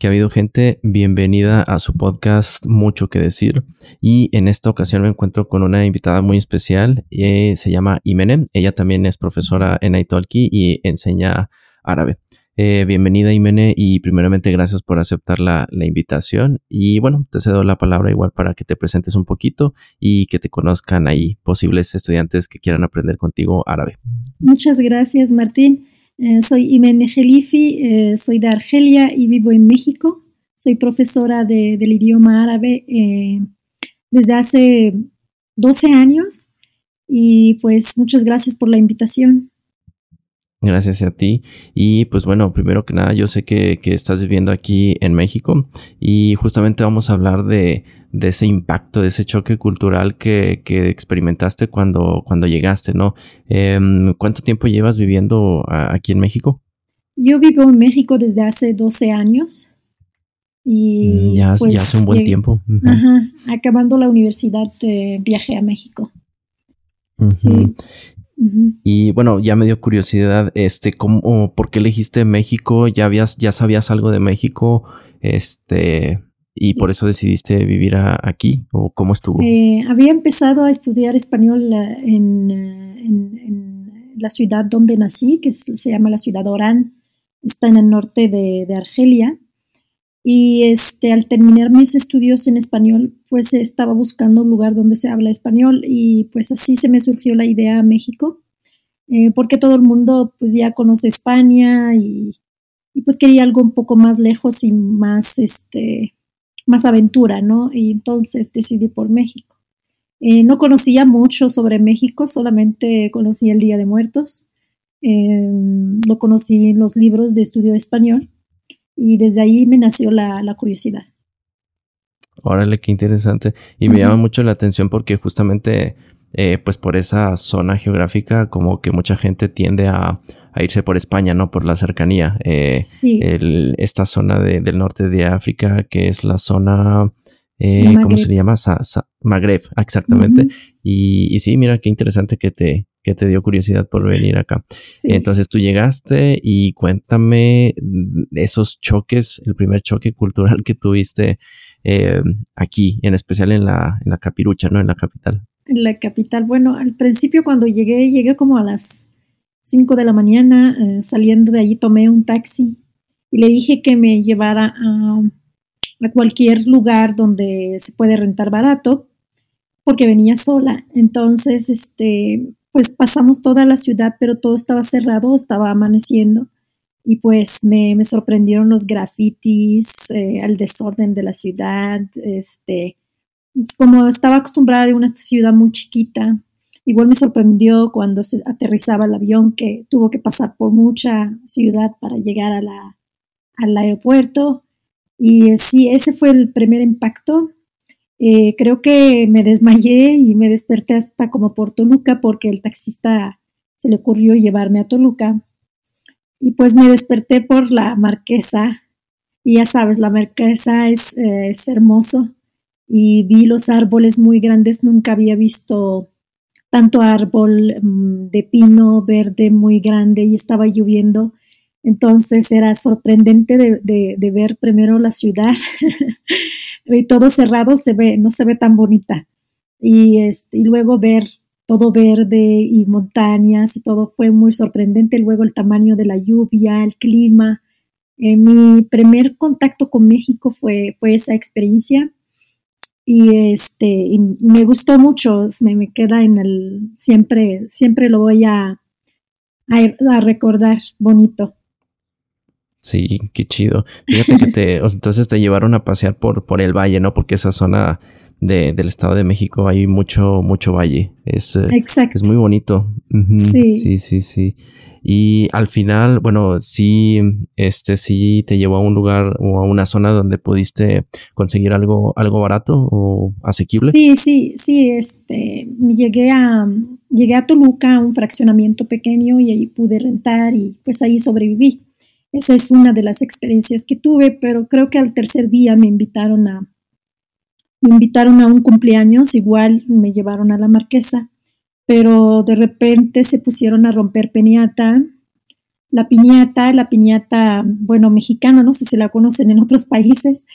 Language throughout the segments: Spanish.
que ha habido gente. Bienvenida a su podcast Mucho que decir. Y en esta ocasión me encuentro con una invitada muy especial. Eh, se llama Imene. Ella también es profesora en Italki y enseña árabe. Eh, bienvenida Imene y primeramente gracias por aceptar la, la, invitación. Y bueno, te cedo la palabra igual para que te presentes un poquito y que te conozcan ahí posibles estudiantes que quieran aprender contigo árabe. Muchas gracias Martín. Eh, soy Imene Jelifi, eh, soy de Argelia y vivo en México. Soy profesora de, del idioma árabe eh, desde hace 12 años y pues muchas gracias por la invitación. Gracias a ti. Y pues bueno, primero que nada, yo sé que, que, estás viviendo aquí en México y justamente vamos a hablar de, de ese impacto, de ese choque cultural que, que experimentaste cuando, cuando llegaste, ¿no? Eh, ¿Cuánto tiempo llevas viviendo aquí en México? Yo vivo en México desde hace 12 años. Y mm, ya, pues, ya hace un buen tiempo. Uh -huh. Ajá, acabando la universidad, eh, viajé a México. Uh -huh. Sí. Y bueno, ya me dio curiosidad, este, ¿cómo, por qué elegiste México? ¿Ya habías, ya sabías algo de México? Este, y por eso decidiste vivir a, aquí, o cómo estuvo? Eh, había empezado a estudiar español en, en, en, la ciudad donde nací, que se llama la ciudad Orán, está en el norte de, de Argelia. Y este, al terminar mis estudios en español, pues estaba buscando un lugar donde se habla español y pues así se me surgió la idea a México, eh, porque todo el mundo pues ya conoce España y, pues quería algo un poco más lejos y más, este, más aventura, ¿no? Y entonces decidí por México. Eh, no conocía mucho sobre México, solamente conocí el Día de Muertos, eh, lo conocí en los libros de estudio de español y desde ahí me nació la, la curiosidad. Órale, qué interesante. Y me uh -huh. llama mucho la atención porque justamente, eh, pues por esa zona geográfica, como que mucha gente tiende a, a irse por España, ¿no? Por la cercanía. Eh, sí. el, esta zona de, del norte de África, que es la zona, eh, ¿cómo se le llama? Sa Sa Magreb, exactamente. Uh -huh. y, y, sí, mira, qué interesante que te, que te dio curiosidad por venir acá. Sí. Entonces tú llegaste y cuéntame esos choques, el primer choque cultural que tuviste eh, aquí, en especial en la, en la Capirucha, ¿no? En la capital. En la capital, bueno, al principio cuando llegué, llegué como a las 5 de la mañana, eh, saliendo de allí tomé un taxi y le dije que me llevara a, a cualquier lugar donde se puede rentar barato, porque venía sola. Entonces, este, pues pasamos toda la ciudad, pero todo estaba cerrado, estaba amaneciendo y pues me, me sorprendieron los grafitis, eh, el desorden de la ciudad, este, como estaba acostumbrada de una ciudad muy chiquita, igual me sorprendió cuando se aterrizaba el avión que tuvo que pasar por mucha ciudad para llegar a la, al aeropuerto y eh, sí, ese fue el primer impacto eh, creo que me desmayé y me desperté hasta como por Toluca porque el taxista se le ocurrió llevarme a Toluca. Y pues me desperté por la marquesa. Y ya sabes, la marquesa es, eh, es hermoso. Y vi los árboles muy grandes. Nunca había visto tanto árbol um, de pino verde muy grande y estaba lloviendo. Entonces era sorprendente de, ver primero la ciudad y todo cerrado se ve, no se ve tan bonita. Y, este, y luego ver todo verde y montañas y todo fue muy sorprendente. Luego el tamaño de la lluvia, el clima. Eh, mi primer contacto con México fue, fue esa experiencia y este y me gustó mucho, me, me, queda en el siempre, siempre lo voy a, a recordar bonito. Sí, qué chido. Fíjate que te, entonces te llevaron a pasear por, por el valle, ¿no? Porque esa zona de, del Estado de México hay mucho, mucho valle. Es, Exacto. es muy bonito. Uh -huh. Sí. Sí, sí, sí. Y al final, bueno, sí, este sí te llevó a un lugar o a una zona donde pudiste conseguir algo, algo barato o asequible. Sí, sí, sí, este, llegué a, llegué a Toluca, a un fraccionamiento pequeño y ahí pude rentar y pues ahí sobreviví. Esa es una de las experiencias que tuve, pero creo que al tercer día me invitaron a me invitaron a un cumpleaños, igual me llevaron a la marquesa, pero de repente se pusieron a romper peniata la piñata, la piñata, bueno, mexicana, no sé si la conocen en otros países,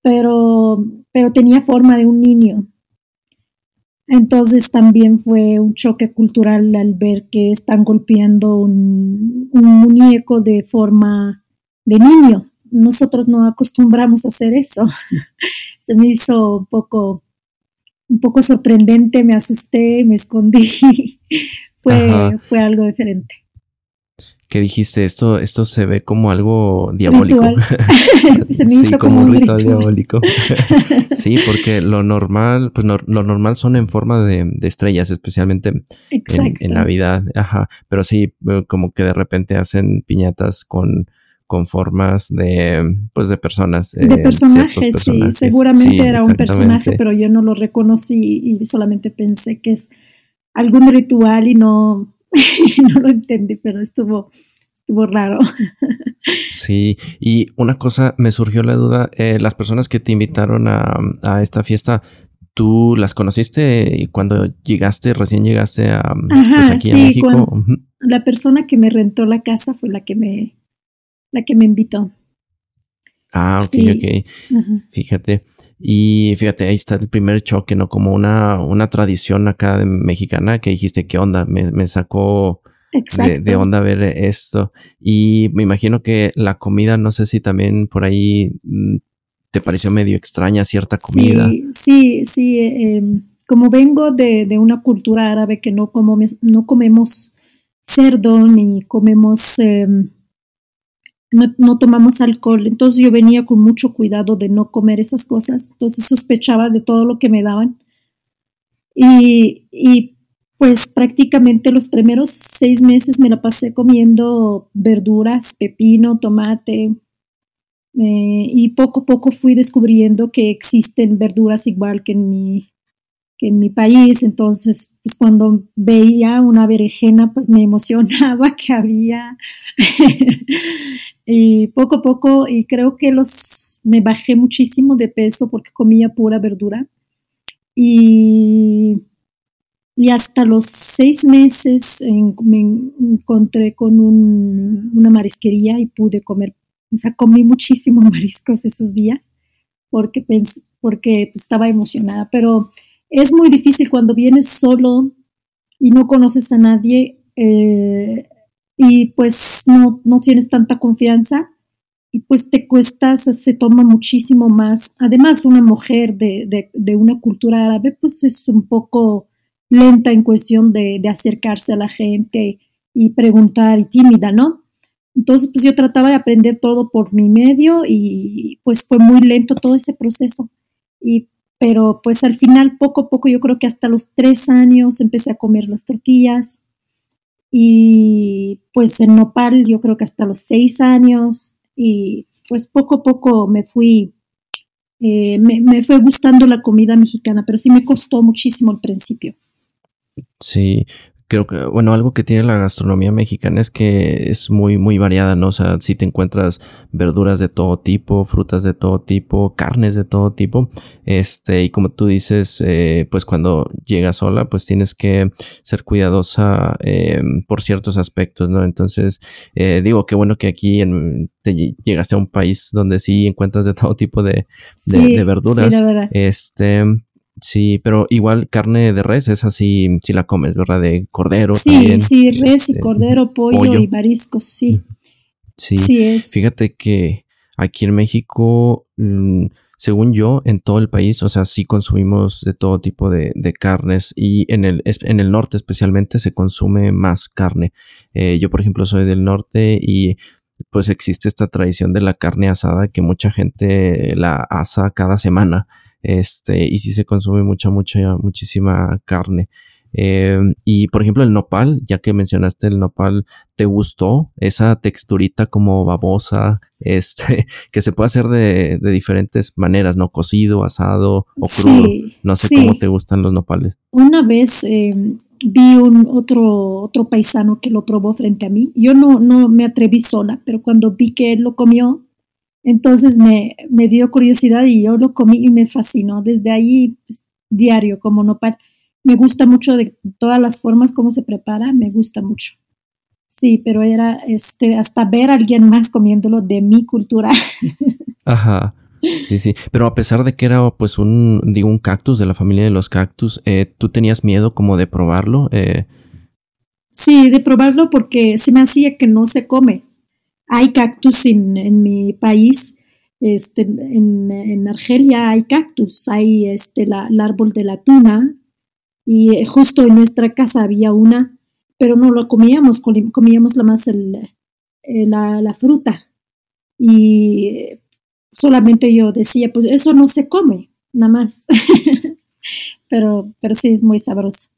pero, pero tenía forma de un niño. Entonces también fue un choque cultural al ver que están golpeando un, un muñeco de forma de niño. Nosotros no acostumbramos a hacer eso. Se me hizo un poco, un poco sorprendente, me asusté, me escondí. fue, fue algo diferente que dijiste, esto, esto se ve como algo diabólico. se me hizo como, un ritual, diabólico. sí, porque lo normal, pues lo normal son en forma de, estrellas, especialmente en, Navidad. Ajá. Pero sí, como que de repente hacen piñatas con, con formas de, pues de personas. de eh, personajes, sí. Seguramente era un personaje, pero yo no lo reconocí y solamente pensé que es algún ritual y no no lo entendí, pero estuvo, estuvo raro. Sí, y una cosa me surgió la duda, eh, las personas que te invitaron a, esta fiesta, ¿tú las conociste cuando llegaste, recién llegaste a, pues, aquí a México? La persona que me rentó la casa fue la que me, la que me invitó. Ah, ok, ok. Fíjate. Y fíjate, ahí está el primer choque, ¿no? Como una, una tradición acá de mexicana que dijiste, ¿qué onda? Me, sacó de, onda ver esto. Y me imagino que la comida, no sé si también por ahí mm, te pareció medio extraña cierta comida. Sí, sí, sí. Em, como vengo de, una cultura árabe que no, como, no comemos cerdo ni comemos... Em, no, tomamos alcohol, entonces yo venía con mucho cuidado de no comer esas cosas, entonces sospechaba de todo lo que me daban. Y, pues prácticamente los primeros seis meses me la pasé comiendo verduras, pepino, tomate, eh, y poco a poco fui descubriendo que existen verduras igual que en mi, que en mi país. Entonces, pues cuando veía una berenjena, pues me emocionaba que había Y poco a poco, y creo que los, me bajé muchísimo de peso porque comía pura verdura. Y, y hasta los seis meses me encontré con una marisquería y pude comer, o sea, comí muchísimos mariscos esos días porque, porque pues, estaba emocionada. Pero es muy difícil cuando vienes solo y no conoces a nadie. Eh, y pues no, no tienes tanta confianza y pues te cuesta, se, toma muchísimo más. Además, una mujer de, de, una cultura árabe pues es un poco lenta en cuestión de, de, acercarse a la gente y preguntar y tímida, ¿no? Entonces, pues yo trataba de aprender todo por mi medio y pues fue muy lento todo ese proceso. Y, pero pues al final, poco a poco, yo creo que hasta los tres años empecé a comer las tortillas, y pues en Nopal yo creo que hasta los seis años y pues poco a poco me fui, eh, me, me, fue gustando la comida mexicana, pero sí me costó muchísimo al principio. Sí, creo que, bueno, algo que tiene la gastronomía mexicana es que es muy, muy variada, ¿no? O sea, si te encuentras verduras de todo tipo, frutas de todo tipo, carnes de todo tipo, este, y como tú dices, eh, pues cuando llegas sola, pues tienes que ser cuidadosa eh, por ciertos aspectos, ¿no? Entonces, eh, digo, qué bueno que aquí en, te llegaste a un país donde sí encuentras de todo tipo de, de, verduras. Sí, la verdad. Este, Sí, pero igual carne de res es así, si la comes, ¿verdad? De cordero. Sí, sí, res y este, cordero, pollo, y mariscos, sí. Sí, sí es. Fíjate que aquí en México, mm, según yo, en todo el país, o sea, sí consumimos de todo tipo de, carnes y en el, en el norte especialmente se consume más carne. Eh, yo, por ejemplo, soy del norte y pues existe esta tradición de la carne asada que mucha gente la asa cada semana. Este, y sí se consume mucha, mucha, muchísima carne. Eh, y por ejemplo, el nopal, ya que mencionaste el nopal, ¿te gustó esa texturita como babosa? Este, que se puede hacer de, diferentes maneras, ¿no? Cocido, asado o crudo. No sé cómo te gustan los nopales. Una vez em, vi un otro, otro paisano que lo probó frente a mí. Yo no, no me atreví sola, pero cuando vi que él lo comió, entonces me, dio curiosidad y yo lo comí y me fascinó. Desde ahí, pues, diario como nopal. Me gusta mucho de todas las formas como se prepara, me gusta mucho. Sí, pero era este hasta ver a alguien más comiéndolo de mi cultura. Ajá. Sí, sí. Pero a pesar de que era pues un, digo, un cactus de la familia de los cactus, eh, ¿tú tenías miedo como de probarlo? Eh, sí, de probarlo porque se me hacía que no se come. Hay cactus en, en mi país, este, en, en, Argelia hay cactus, hay este, el árbol de la tuna y justo en nuestra casa había una, pero no lo comíamos, comíamos la más el, la, la fruta. Y solamente yo decía, pues eso no se come, nada más. pero, pero sí es muy sabroso.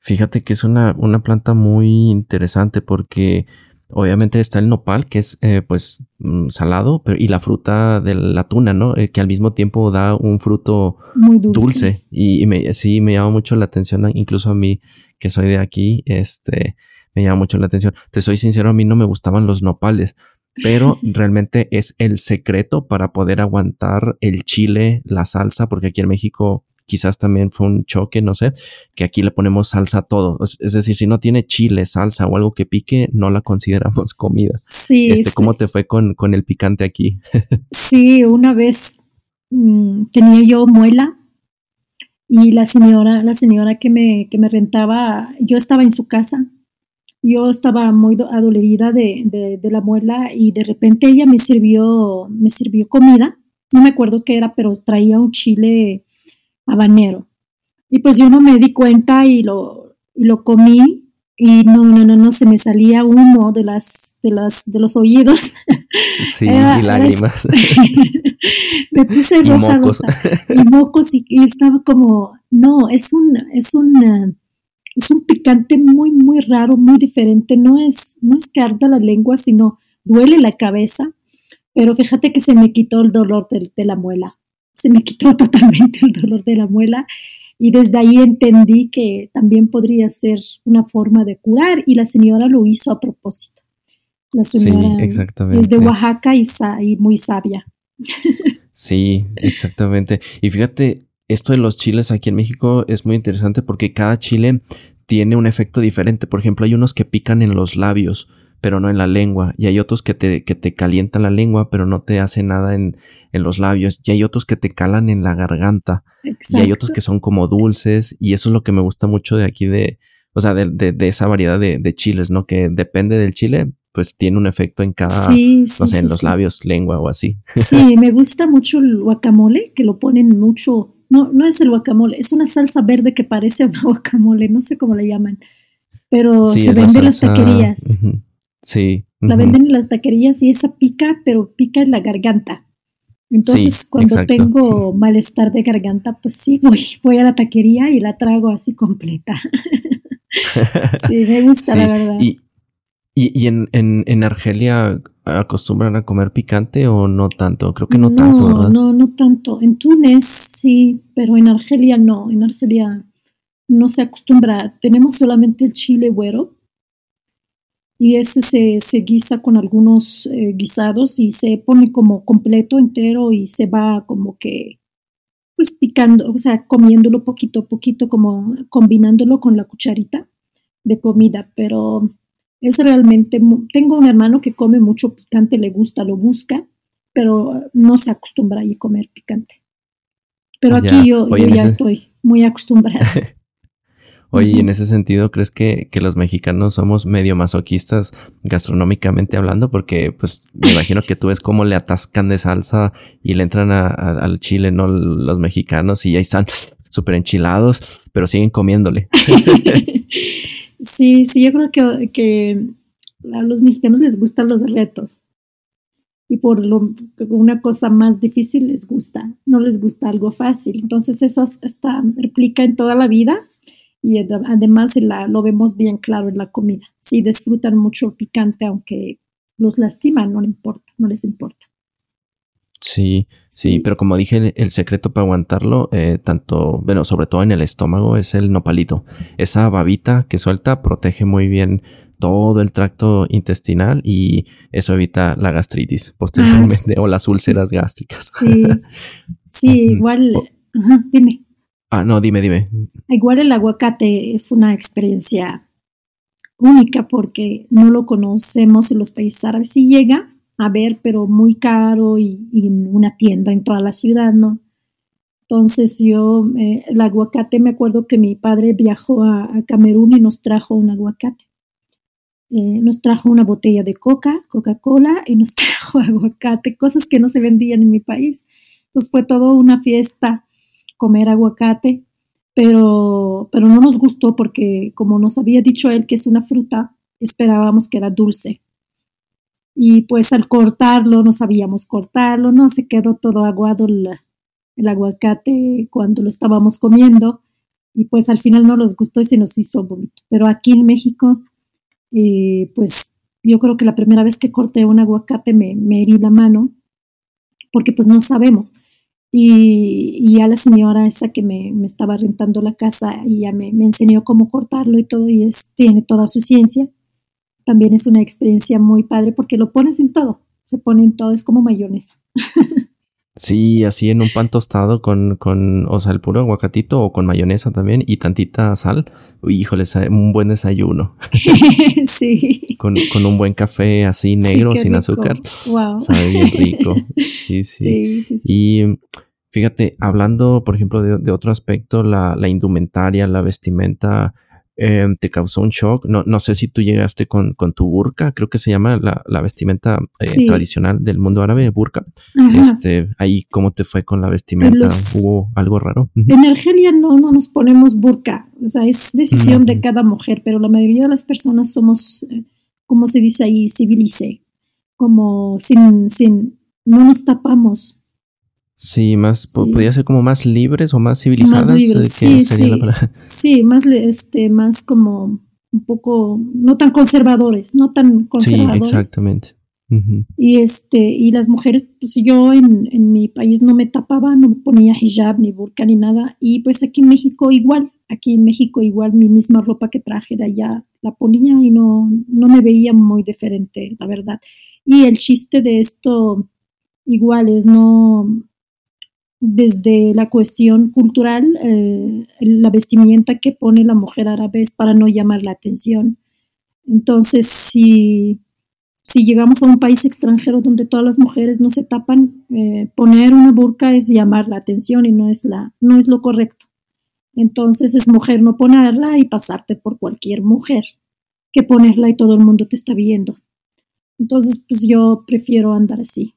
Fíjate que es una, una planta muy interesante porque obviamente está el nopal, que es eh, pues mm, salado, pero, y la fruta de la tuna, ¿no? Eh, que al mismo tiempo da un fruto muy dulce. Y, me, sí, me llama mucho la atención, incluso a mí, que soy de aquí, este, me llama mucho la atención. Te soy sincero, a mí no me gustaban los nopales pero realmente es el secreto para poder aguantar el chile, la salsa, porque aquí en México quizás también fue un choque, no sé, que aquí le ponemos salsa a todo. Es decir, si no tiene chile, salsa o algo que pique, no la consideramos comida. Sí. Este, ¿Cómo te fue con, con, el picante aquí? sí, una vez mm, tenía yo muela y la señora, la señora que me, que me rentaba, yo estaba en su casa yo estaba muy adolorida de, de, la muela y de repente ella me sirvió, me sirvió comida, no me acuerdo qué era, pero traía un chile habanero. Y pues yo no me di cuenta y lo, lo comí y no, no, no, no, se me salía humo de las, de las, de los oídos. Sí, y lágrimas. me puse roja, y mocos, y, mocos y, estaba como, no, es un, es un, es un picante muy, muy raro, muy diferente. No es, no es que arda la lengua, sino duele la cabeza. Pero fíjate que se me quitó el dolor de, la muela. Se me quitó totalmente el dolor de la muela. Y desde ahí entendí que también podría ser una forma de curar. Y la señora lo hizo a propósito. La señora es de Oaxaca y, y muy sabia. Sí, exactamente. Y fíjate, esto de los chiles aquí en México es muy interesante porque cada chile tiene un efecto diferente. Por ejemplo, hay unos que pican en los labios, pero no en la lengua. Y hay otros que te, que te calientan la lengua, pero no te hace nada en, en los labios. Y hay otros que te calan en la garganta. Y hay otros que son como dulces. Y eso es lo que me gusta mucho de aquí de, o sea, de, de, esa variedad de, de, chiles, ¿no? Que depende del chile, pues tiene un efecto en cada, no sé, en los labios, lengua o así. Sí, me gusta mucho el guacamole, que lo ponen mucho no, no es el guacamole, es una salsa verde que parece un guacamole, no sé cómo le llaman, pero se vende en las taquerías. Sí. La venden en las taquerías y esa pica, pero pica en la garganta. Entonces, cuando tengo malestar de garganta, pues sí, voy, voy a la taquería y la trago así completa. sí, me gusta, la verdad. Y, y, en, en, en Argelia, acostumbran a comer picante o no tanto? Creo que no, tanto, ¿verdad? No, no tanto. En Túnez sí, pero en Argelia no. En Argelia no se acostumbra. Tenemos solamente el chile güero y ese se, se guisa con algunos eh, guisados y se pone como completo, entero y se va como que pues picando, o sea, comiéndolo poquito a poquito, como combinándolo con la cucharita de comida, pero es realmente, tengo un hermano que come mucho picante, le gusta, lo busca, pero no se acostumbra a comer picante. Pero aquí yo, ya estoy muy acostumbrada. Oye, en ese sentido, ¿crees que, los mexicanos somos medio masoquistas gastronómicamente hablando? Porque, pues, me imagino que tú ves cómo le atascan de salsa y le entran al chile, ¿no? Los mexicanos y ahí están súper enchilados, pero siguen comiéndole. Sí, sí, yo creo que, que a los mexicanos les gustan los retos. Y por lo, una cosa más difícil les gusta, no les gusta algo fácil. Entonces eso hasta replica en toda la vida y además la, lo vemos bien claro en la comida. Sí disfrutan mucho el picante, aunque los lastima, no les importa, no les importa. Sí, sí, pero como dije, el secreto para aguantarlo, eh, tanto, bueno, sobre todo en el estómago, es el nopalito. Esa babita que suelta protege muy bien todo el tracto intestinal y eso evita la gastritis posteriormente ah, o las úlceras gástricas. Sí, sí, igual, dime. Ah, no, dime, dime. Igual el aguacate es una experiencia única porque no lo conocemos en los países árabes. Sí llega a ver, pero muy caro y, en una tienda en toda la ciudad, ¿no? Entonces yo, eh, el aguacate, me acuerdo que mi padre viajó a, Camerún y nos trajo un aguacate. Eh, nos trajo una botella de coca, Coca-Cola, y nos trajo aguacate, cosas que no se vendían en mi país. Entonces fue todo una fiesta comer aguacate, pero, pero no nos gustó porque como nos había dicho él que es una fruta, esperábamos que era dulce. Y pues al cortarlo, no sabíamos cortarlo, no se quedó todo aguado el, aguacate cuando lo estábamos comiendo y pues al final no nos gustó y se nos hizo vómito. Pero aquí en México, eh, pues yo creo que la primera vez que corté un aguacate me, me herí la mano porque pues no sabemos. Y, y a la señora esa que me, me, estaba rentando la casa, y ya me, me enseñó cómo cortarlo y todo, y es, tiene toda su ciencia también es una experiencia muy padre porque lo pones en todo, se pone en todo, es como mayonesa. Sí, así en un pan tostado con, con, o sea, el puro aguacatito o con mayonesa también y tantita sal. Híjole, un buen desayuno. sí. Con, con, un buen café así negro, sin azúcar. Wow. Sabe bien rico. Sí, sí. sí, y fíjate, hablando, por ejemplo, de, de otro aspecto, la, la, indumentaria, la vestimenta, Em, te causó un shock. No, no sé si tú llegaste con, con tu burka, creo que se llama la, vestimenta eh, tradicional del mundo árabe, burka. Este, ahí, ¿cómo te fue con la vestimenta? ¿Hubo algo raro? En Argelia no, no nos ponemos burka, o sea, es decisión de cada mujer, pero la mayoría de las personas somos, eh, como se dice ahí, civilice, como sin, sin, no nos tapamos. Sí, más podría ser como más libres o más civilizadas. Más libres, sí, sí. sí, más este, más como un poco no tan conservadores, no tan conservadores. Sí, exactamente. Y este, y las mujeres, pues yo en, en, mi país no me tapaba, no me ponía hijab, ni burka, ni nada. Y pues aquí en México igual, aquí en México igual mi misma ropa que traje de allá la ponía y no, no me veía muy diferente, la verdad. Y el chiste de esto igual es no desde la cuestión cultural, eh, la vestimenta que pone la mujer árabe es para no llamar la atención. Entonces, si, si llegamos a un país extranjero donde todas las mujeres no se tapan, eh, poner una burka es llamar la atención y no es, la, no es lo correcto. Entonces es mujer no ponerla y pasarte por cualquier mujer que ponerla y todo el mundo te está viendo. Entonces, pues yo prefiero andar así.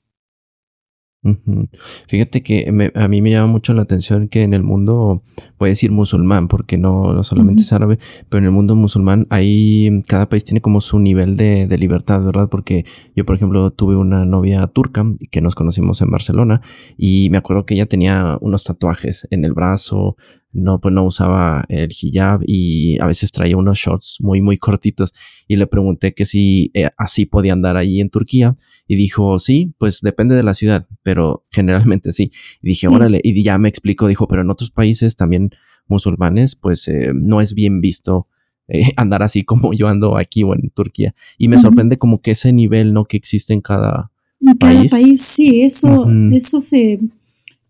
Fíjate que a mí me llama mucho la atención que en el mundo, voy a decir musulmán, porque no, no solamente es árabe, pero en el mundo musulmán ahí cada país tiene como su nivel de, de, libertad, ¿verdad? Porque yo, por ejemplo, tuve una novia turca que nos conocimos en Barcelona y me acuerdo que ella tenía unos tatuajes en el brazo, no, pues no usaba el hijab y a veces traía unos shorts muy, muy cortitos y le pregunté que si eh, así podía andar allí en Turquía y dijo, sí, pues depende de la ciudad, pero generalmente sí. Y dije, órale, y ya me explicó, dijo, pero en otros países también musulmanes, pues eh, no es bien visto eh, andar así como yo ando aquí o en Turquía. Y me sorprende como que ese nivel, ¿no? Que existe en cada, en cada país. Sí, eso, eso se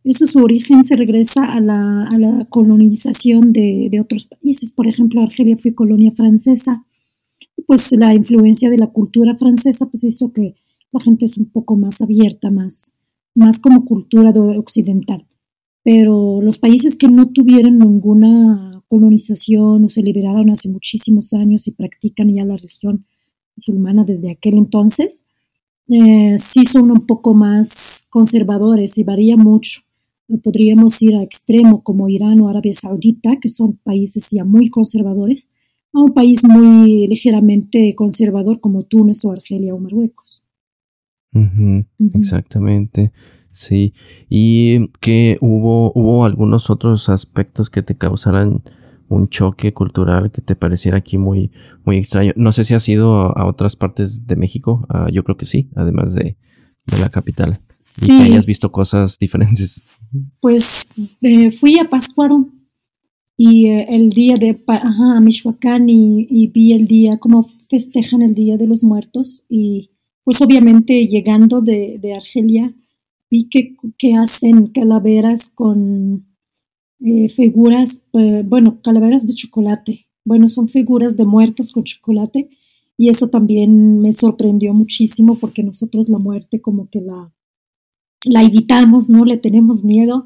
eso su origen se regresa a la, a la colonización de, de, otros países. Por ejemplo, Argelia fue colonia francesa. Pues la influencia de la cultura francesa pues hizo que la gente es un poco más abierta, más, más como cultura occidental. Pero los países que no tuvieron ninguna colonización o se liberaron hace muchísimos años y practican ya la religión musulmana desde aquel entonces, eh, sí son un poco más conservadores y varía mucho podríamos ir a extremo como Irán o Arabia Saudita, que son países ya muy conservadores, a un país muy ligeramente conservador como Túnez o Argelia o Marruecos. Exactamente, sí. ¿Y que hubo, hubo algunos otros aspectos que te causaran un choque cultural que te pareciera aquí muy, muy extraño? No sé si has ido a, otras partes de México, ah, yo creo que sí, además de, de la capital y que hayas visto cosas diferentes. Pues eh, fui a Pascuaro y eh, el día de ajá, Michoacán y, vi el día, cómo festejan el Día de los Muertos y pues obviamente llegando de, de Argelia vi que, que, hacen calaveras con eh, figuras, bueno, calaveras de chocolate bueno, son figuras de muertos con chocolate y eso también me sorprendió muchísimo porque nosotros la muerte como que la, la evitamos, ¿no? Le tenemos miedo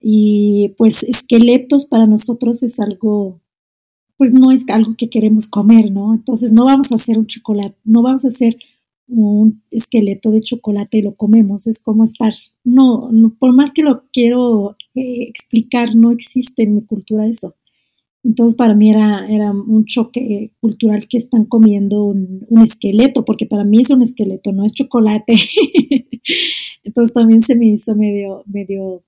y pues esqueletos para nosotros es algo, pues no es algo que queremos comer, ¿no? Entonces no vamos a hacer un chocolate, no vamos a hacer un esqueleto de chocolate y lo comemos, es como estar, no, por más que lo quiero eh, explicar, no existe en mi cultura eso. Entonces para mí era, era un choque cultural que están comiendo un, esqueleto, porque para mí es un esqueleto, no es chocolate. Entonces también se me hizo medio, medio,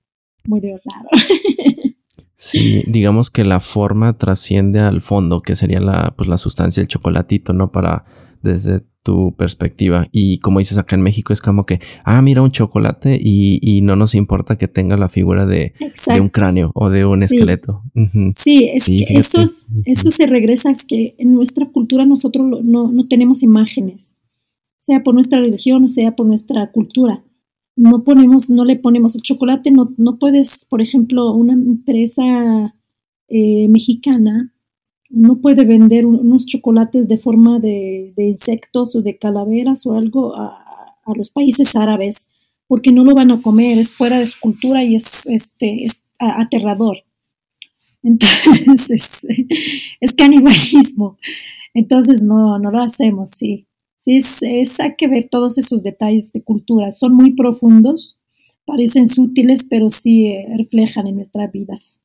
medio raro. Sí, digamos que la forma trasciende al fondo, que sería la, pues la sustancia, el chocolatito, ¿no? Para desde tu perspectiva. Y como dices acá en México, es como que, ah, mira un chocolate y, no nos importa que tenga la figura de, un cráneo o de un esqueleto. Sí, es que eso, eso se regresa, es que en nuestra cultura nosotros no, no tenemos imágenes, sea por nuestra religión o sea por nuestra cultura. No ponemos, no le ponemos el chocolate, no, no puedes, por ejemplo, una empresa eh, mexicana no puede vender unos chocolates de forma de, insectos o de calaveras o algo a, los países árabes, porque no lo van a comer, es fuera de su cultura y es, este, es aterrador. Entonces, es, canibalismo. Entonces, no, no lo hacemos, sí. Sí, es, hay que ver todos esos detalles de cultura. Son muy profundos, parecen sutiles, pero sí eh, reflejan en nuestras vidas.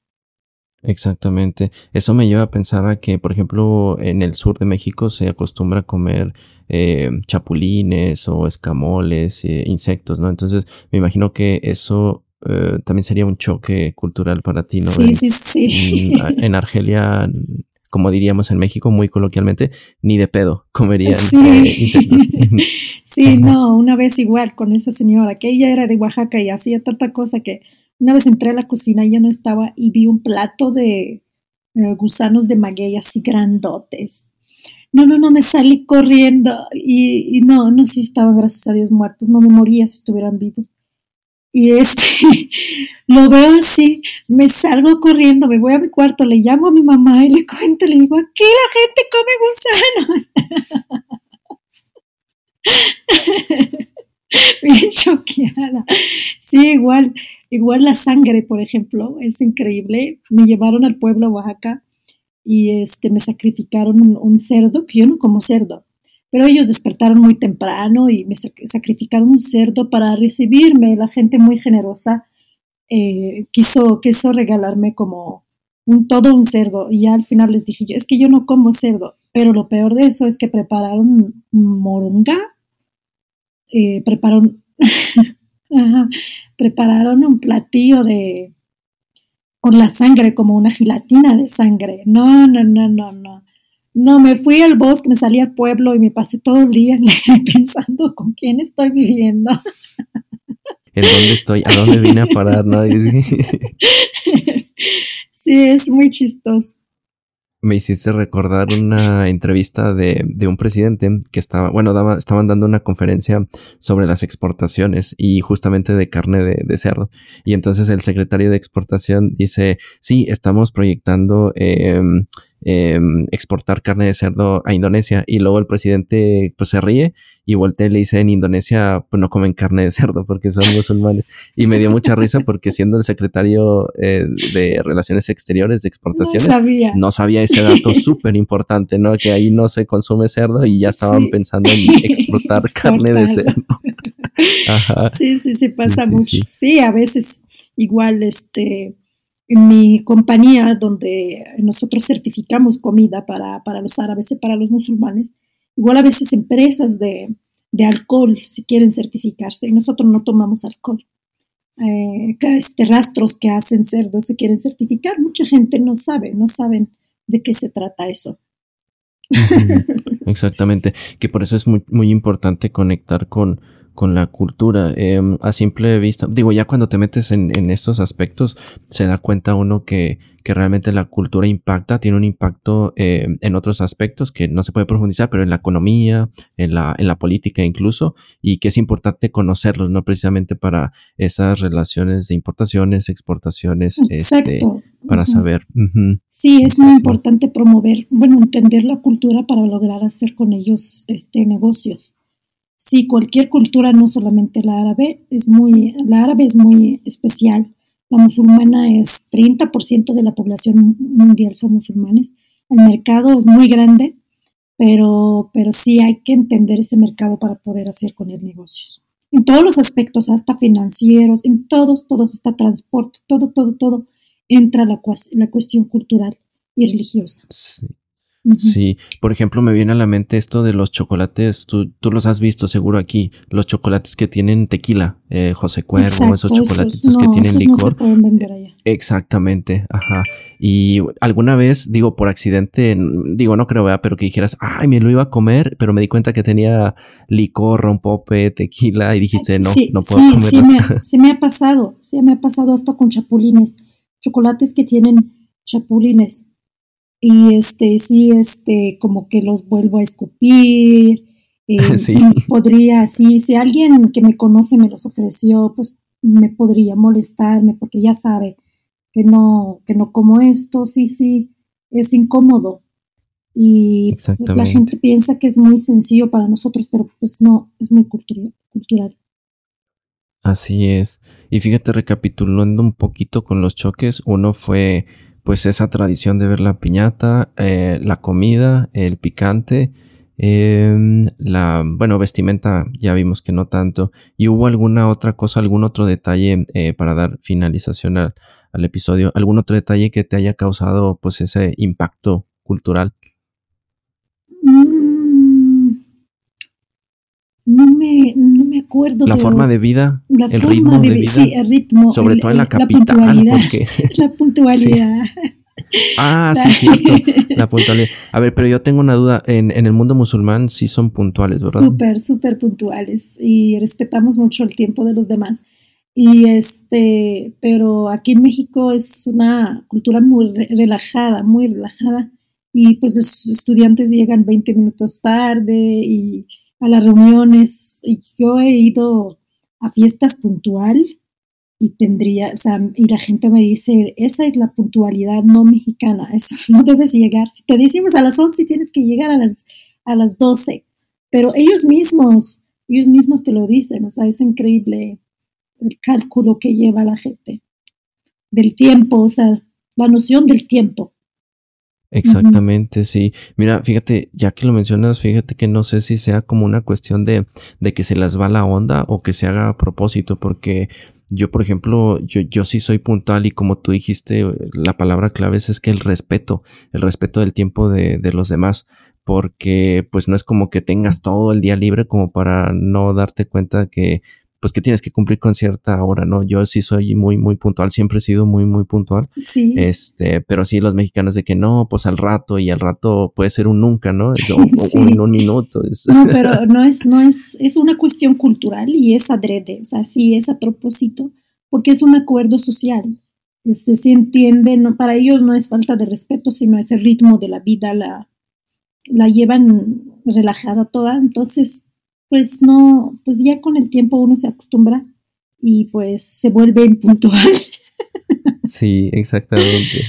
Exactamente. Eso me lleva a pensar a que, por ejemplo, en el sur de México se acostumbra a comer eh, chapulines o escamoles, eh, insectos, ¿no? Entonces, me imagino que eso eh, también sería un choque cultural para ti, ¿no? Sí, sí, sí. En, Argelia, como diríamos en México, muy coloquialmente, ni de pedo comerías insectos. sí, no, una vez igual con esa señora, que ella era de Oaxaca y hacía tanta cosa que una vez entré a la cocina y ya no estaba y vi un plato de eh, gusanos de maguey así grandotes. No, no, no, me salí corriendo y, no, no, sí estaban, gracias a Dios, muertos. No me moría si estuvieran vivos. Y este, lo veo así, me salgo corriendo, me voy a mi cuarto, le llamo a mi mamá y le cuento, le digo, aquí la gente come gusanos. Bien choqueada. Sí, igual. Igual la sangre, por ejemplo, es increíble. Me llevaron al pueblo Oaxaca y este, me sacrificaron un, cerdo, que yo no como cerdo, pero ellos despertaron muy temprano y me sacrificaron un cerdo para recibirme. La gente muy generosa eh, quiso, quiso regalarme como un, todo un cerdo y ya al final les dije yo, es que yo no como cerdo, pero lo peor de eso es que prepararon moronga, eh, prepararon... prepararon un platillo de con la sangre, como una gelatina de sangre. No, no, no, no, no. No, me fui al bosque, me salí al pueblo y me pasé todo el día pensando con quién estoy viviendo. ¿En dónde estoy? ¿A dónde vine a parar? ¿no? sí, es muy chistoso me hiciste recordar una entrevista de, de, un presidente que estaba, bueno, daba, estaban dando una conferencia sobre las exportaciones y justamente de carne de, de cerdo. Y entonces el secretario de exportación dice, sí, estamos proyectando eh, Em, exportar carne de cerdo a Indonesia. Y luego el presidente pues se ríe y voltea y le dice en Indonesia pues no comen carne de cerdo porque son musulmanes y me dio mucha risa porque siendo el secretario eh, de Relaciones Exteriores de Exportaciones no sabía, ese dato súper importante, ¿no? Que ahí no se consume cerdo y ya estaban pensando en exportar, carne de cerdo. Sí, sí, sí, pasa mucho. sí, a veces igual este mi compañía, donde nosotros certificamos comida para, los árabes y para los musulmanes, igual a veces empresas de, alcohol si quieren certificarse y nosotros no tomamos alcohol. Eh, este, rastros que hacen cerdos se quieren certificar, mucha gente no sabe, no saben de qué se trata eso. Exactamente, que por eso es muy, muy importante conectar con, con la cultura. Em, a simple vista, digo, ya cuando te metes en, en, estos aspectos, se da cuenta uno que, que realmente la cultura impacta, tiene un impacto eh, en otros aspectos que no se puede profundizar, pero en la economía, en la, en la política incluso, y que es importante conocerlos, ¿no? Precisamente para esas relaciones de importaciones, exportaciones, este, para saber. Sí, es muy importante promover, bueno, entender la cultura para lograr hacer con ellos este, negocios. Sí, cualquier cultura, no solamente la árabe, es muy, la árabe es muy especial. La musulmana es 30% de la población mundial son musulmanes. El mercado es muy grande, pero, pero sí hay que entender ese mercado para poder hacer con él negocios. En todos los aspectos, hasta financieros, en todos, todos, está transporte, todo, todo, todo, entra la, la cuestión cultural y religiosa. Sí. Sí, por ejemplo, me viene a la mente esto de los chocolates, tú, tú los has visto seguro aquí, los chocolates que tienen tequila, eh, José Cuervo, esos chocolatitos que tienen licor. Exactamente, ajá. Y alguna vez, digo, por accidente, digo, no creo, pero que dijeras, ay, me lo iba a comer, pero me di cuenta que tenía licor, rompope, tequila, y dijiste, no, no puedo sí, Sí, sí me ha pasado, sí me ha pasado hasta con chapulines, chocolates que tienen chapulines y este sí este como que los vuelvo a escupir eh, podría sí si alguien que me conoce me los ofreció pues me podría molestarme porque ya sabe que no que no como esto sí sí es incómodo. Y la gente piensa que es muy sencillo para nosotros pero pues no es muy cultural cultural. Así es. Y fíjate, recapitulando un poquito con los choques, uno fue pues esa tradición de ver la piñata, eh, la comida, el picante, em, la, bueno, vestimenta ya vimos que no tanto. ¿Y hubo alguna otra cosa, algún otro detalle eh, para dar finalización al, episodio? ¿Algún otro detalle que te haya causado pues ese impacto cultural? No me, no me acuerdo. La forma de vida, el ritmo de, vida. Sí, el ritmo. Sobre todo en la capital. La puntualidad. la puntualidad. Ah, sí, cierto. La puntualidad. A ver, pero yo tengo una duda. En, en el mundo musulmán sí son puntuales, ¿verdad? Súper, súper puntuales. Y respetamos mucho el tiempo de los demás. Y este, pero aquí en México es una cultura muy relajada, muy relajada. Y pues los estudiantes llegan 20 minutos tarde y a las reuniones. Yo he ido a fiestas puntual y tendría, o sea, y la gente me dice, esa es la puntualidad no mexicana, eso no debes llegar. Si te decimos a las 11 tienes que llegar a las, a las 12, pero ellos mismos, ellos mismos te lo dicen, o sea, es increíble el cálculo que lleva la gente del tiempo, o sea, la noción del tiempo. Exactamente, sí. Mira, fíjate, ya que lo mencionas, fíjate que no sé si sea como una cuestión de, de que se las va la onda o que se haga a propósito, porque yo, por ejemplo, yo, yo sí soy puntual y como tú dijiste, la palabra clave es, es que el respeto, el respeto del tiempo de, de los demás, porque pues no es como que tengas todo el día libre como para no darte cuenta que pues que tienes que cumplir con cierta hora, ¿no? Yo sí soy muy, muy puntual, siempre he sido muy, muy puntual. Sí. Este, pero sí los mexicanos de que no, pues al rato y al rato puede ser un nunca, ¿no? O, en un minuto. No, pero no es, no es, es una cuestión cultural y es adrede, o sea, sí es a propósito, porque es un acuerdo social. Este, se entiende, no, para ellos no es falta de respeto, sino es el ritmo de la vida, la, la llevan relajada toda, entonces pues no, pues ya con el tiempo uno se acostumbra y pues se vuelve impuntual. Sí, exactamente.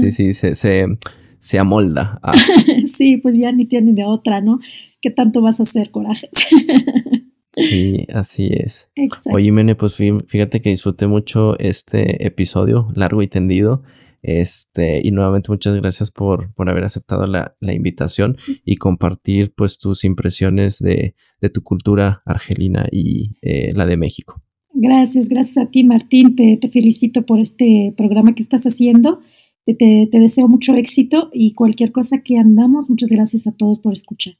Sí, sí, se, se, amolda. Sí, pues ya ni tiene de otra, ¿no? ¿Qué tanto vas a hacer, coraje? Sí, así es. Exacto. Oye, Mene, pues fíjate que disfruté mucho este episodio, largo y tendido. Este, y nuevamente muchas gracias por, por haber aceptado la, la, invitación y compartir pues tus impresiones de, de tu cultura argelina y eh, la de México. Gracias, gracias a ti Martín, te, te felicito por este programa que estás haciendo, te, te, te deseo mucho éxito y cualquier cosa que andamos, muchas gracias a todos por escuchar.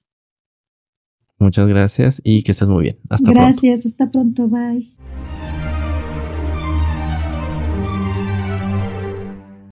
Muchas gracias y que estés muy bien. Hasta pronto. Gracias, hasta pronto, bye.